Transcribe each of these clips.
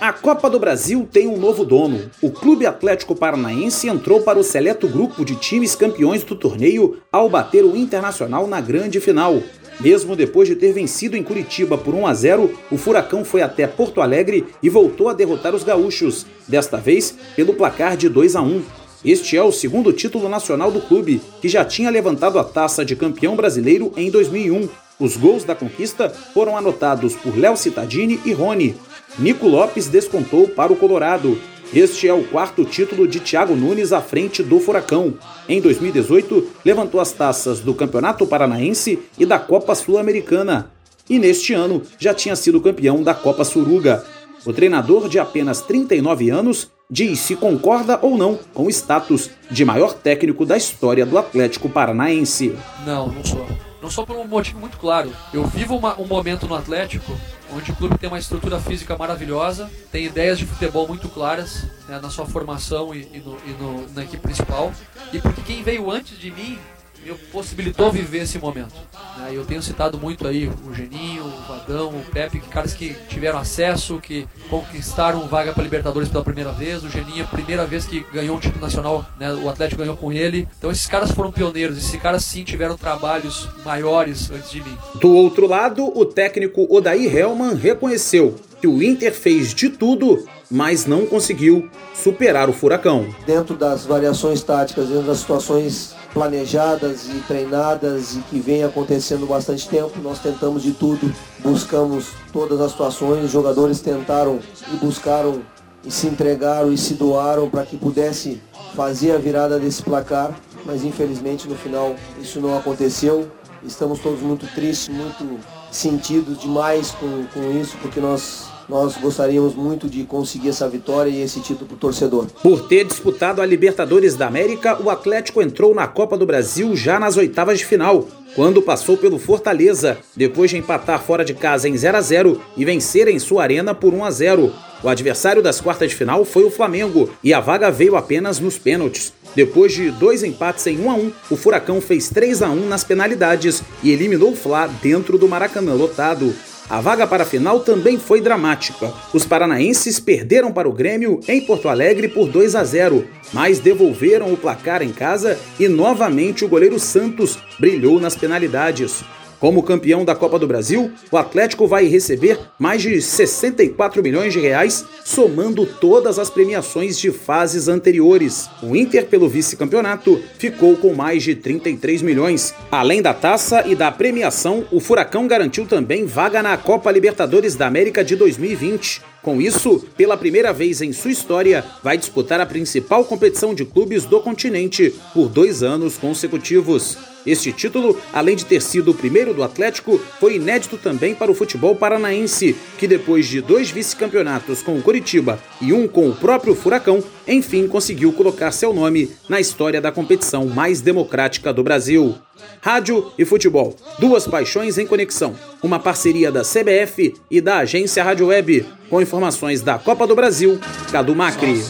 A Copa do Brasil tem um novo dono. O Clube Atlético Paranaense entrou para o seleto grupo de times campeões do torneio ao bater o Internacional na grande final. Mesmo depois de ter vencido em Curitiba por 1 a 0, o Furacão foi até Porto Alegre e voltou a derrotar os gaúchos, desta vez pelo placar de 2 a 1. Este é o segundo título nacional do clube, que já tinha levantado a taça de campeão brasileiro em 2001. Os gols da conquista foram anotados por Léo Cittadini e Rony, Nico Lopes descontou para o Colorado. Este é o quarto título de Thiago Nunes à frente do Furacão. Em 2018, levantou as taças do Campeonato Paranaense e da Copa Sul-Americana. E neste ano já tinha sido campeão da Copa Suruga. O treinador de apenas 39 anos diz se concorda ou não com o status de maior técnico da história do Atlético Paranaense. Não, não sou. Não só por um motivo muito claro. Eu vivo uma, um momento no Atlético onde o clube tem uma estrutura física maravilhosa, tem ideias de futebol muito claras né, na sua formação e, e, no, e no, na equipe principal. E porque quem veio antes de mim me possibilitou viver esse momento. Né? Eu tenho citado muito aí o Geninho, o Vadão, o Pepe, que caras que tiveram acesso, que conquistaram vaga para Libertadores pela primeira vez. O Geninho, primeira vez que ganhou um título nacional, né? o Atlético ganhou com ele. Então esses caras foram pioneiros, esses caras sim tiveram trabalhos maiores antes de mim. Do outro lado, o técnico Odair Hellman reconheceu que o Inter fez de tudo, mas não conseguiu superar o furacão. Dentro das variações táticas, dentro das situações planejadas e treinadas e que vem acontecendo bastante tempo. Nós tentamos de tudo, buscamos todas as situações, os jogadores tentaram e buscaram e se entregaram e se doaram para que pudesse fazer a virada desse placar, mas infelizmente no final isso não aconteceu. Estamos todos muito tristes, muito sentidos demais com, com isso, porque nós nós gostaríamos muito de conseguir essa vitória e esse título para o torcedor. Por ter disputado a Libertadores da América, o Atlético entrou na Copa do Brasil já nas oitavas de final, quando passou pelo Fortaleza, depois de empatar fora de casa em 0 a 0 e vencer em sua arena por 1 a 0. O adversário das quartas de final foi o Flamengo e a vaga veio apenas nos pênaltis. Depois de dois empates em 1 a 1, o Furacão fez 3 a 1 nas penalidades e eliminou o Fla dentro do Maracanã lotado. A vaga para a final também foi dramática. Os paranaenses perderam para o Grêmio em Porto Alegre por 2 a 0, mas devolveram o placar em casa e novamente o goleiro Santos brilhou nas penalidades. Como campeão da Copa do Brasil, o Atlético vai receber mais de 64 milhões de reais, somando todas as premiações de fases anteriores. O Inter, pelo vice-campeonato, ficou com mais de 33 milhões. Além da taça e da premiação, o Furacão garantiu também vaga na Copa Libertadores da América de 2020. Com isso, pela primeira vez em sua história, vai disputar a principal competição de clubes do continente por dois anos consecutivos. Este título, além de ter sido o primeiro do Atlético, foi inédito também para o futebol paranaense, que depois de dois vice-campeonatos com o Curitiba e um com o próprio Furacão, enfim conseguiu colocar seu nome na história da competição mais democrática do Brasil. Rádio e futebol, duas paixões em conexão. Uma parceria da CBF e da agência Rádio Web, com informações da Copa do Brasil, Cadu Macri.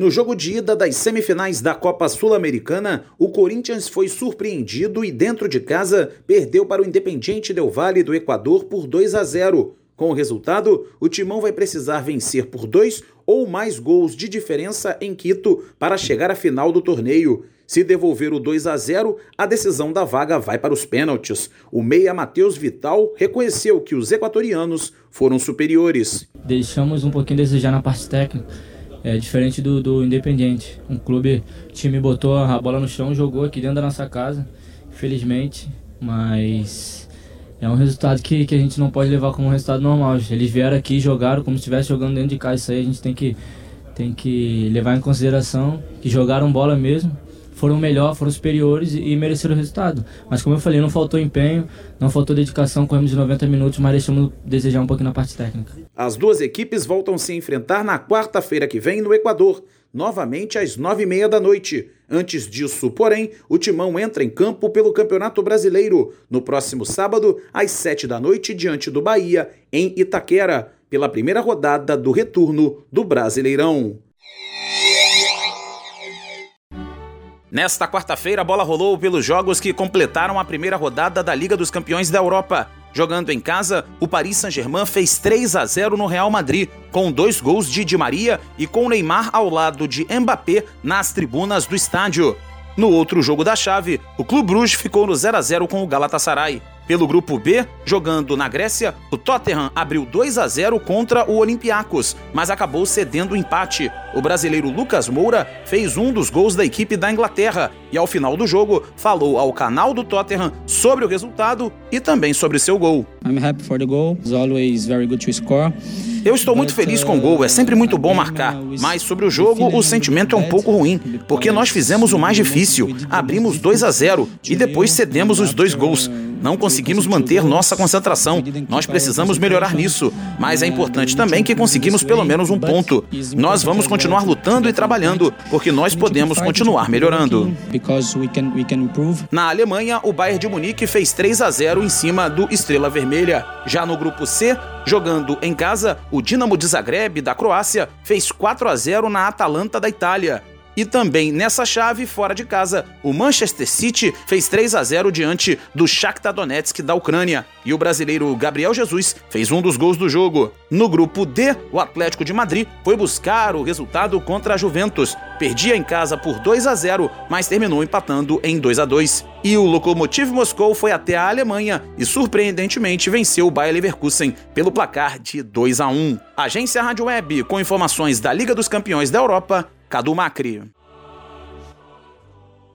No jogo de ida das semifinais da Copa Sul-Americana, o Corinthians foi surpreendido e dentro de casa perdeu para o Independiente Del Valle do Equador por 2 a 0. Com o resultado, o Timão vai precisar vencer por dois ou mais gols de diferença em Quito para chegar à final do torneio. Se devolver o 2 a 0, a decisão da vaga vai para os pênaltis. O meia Matheus Vital reconheceu que os equatorianos foram superiores. Deixamos um pouquinho a desejar na parte técnica é diferente do, do Independiente. Um clube, o time botou a bola no chão, jogou aqui dentro da nossa casa, infelizmente, mas é um resultado que, que a gente não pode levar como um resultado normal. Eles vieram aqui, jogaram como se estivesse jogando dentro de casa. Isso aí a gente tem que, tem que levar em consideração que jogaram bola mesmo foram melhor, foram superiores e, mereceram o resultado. Mas como eu falei, não faltou empenho, não faltou dedicação, corremos de 90 minutos, mas deixamos desejar um pouquinho na parte técnica. As duas equipes voltam se enfrentar na quarta-feira que vem no Equador, novamente às nove e meia da noite. Antes disso, porém, o Timão entra em campo pelo Campeonato Brasileiro, no próximo sábado, às sete da noite, diante do Bahia, em Itaquera, pela primeira rodada do retorno do Brasileirão. Nesta quarta-feira, a bola rolou pelos jogos que completaram a primeira rodada da Liga dos Campeões da Europa. Jogando em casa, o Paris Saint-Germain fez 3 a 0 no Real Madrid, com dois gols de Di Maria e com Neymar ao lado de Mbappé nas tribunas do estádio. No outro jogo da chave, o Clube Bruges ficou no 0 a 0 com o Galatasaray. Pelo grupo B, jogando na Grécia, o Tottenham abriu 2 a 0 contra o Olympiacos, mas acabou cedendo o empate. O brasileiro Lucas Moura fez um dos gols da equipe da Inglaterra e, ao final do jogo, falou ao canal do Tottenham sobre o resultado e também sobre seu gol. I'm happy for the goal. It's always very good to score. Eu estou muito feliz com o gol, é sempre muito bom marcar. Mas sobre o jogo, o sentimento é um pouco ruim, porque nós fizemos o mais difícil. Abrimos 2 a 0 e depois cedemos os dois gols. Não conseguimos manter nossa concentração. Nós precisamos melhorar nisso. Mas é importante também que conseguimos pelo menos um ponto. Nós vamos continuar lutando e trabalhando, porque nós podemos continuar melhorando. Na Alemanha, o Bayern de Munique fez 3 a 0 em cima do Estrela Vermelha. Já no grupo C, jogando em casa, o Dinamo de Zagreb da Croácia fez 4 a 0 na Atalanta da Itália. E também nessa chave, fora de casa, o Manchester City fez 3 a 0 diante do Shakhtar Donetsk da Ucrânia. E o brasileiro Gabriel Jesus fez um dos gols do jogo. No grupo D, o Atlético de Madrid foi buscar o resultado contra a Juventus. Perdia em casa por 2 a 0, mas terminou empatando em 2 a 2. E o Lokomotiv Moscou foi até a Alemanha e surpreendentemente venceu o Bayer Leverkusen pelo placar de 2 a 1. Agência Rádio Web com informações da Liga dos Campeões da Europa Cadu Macri.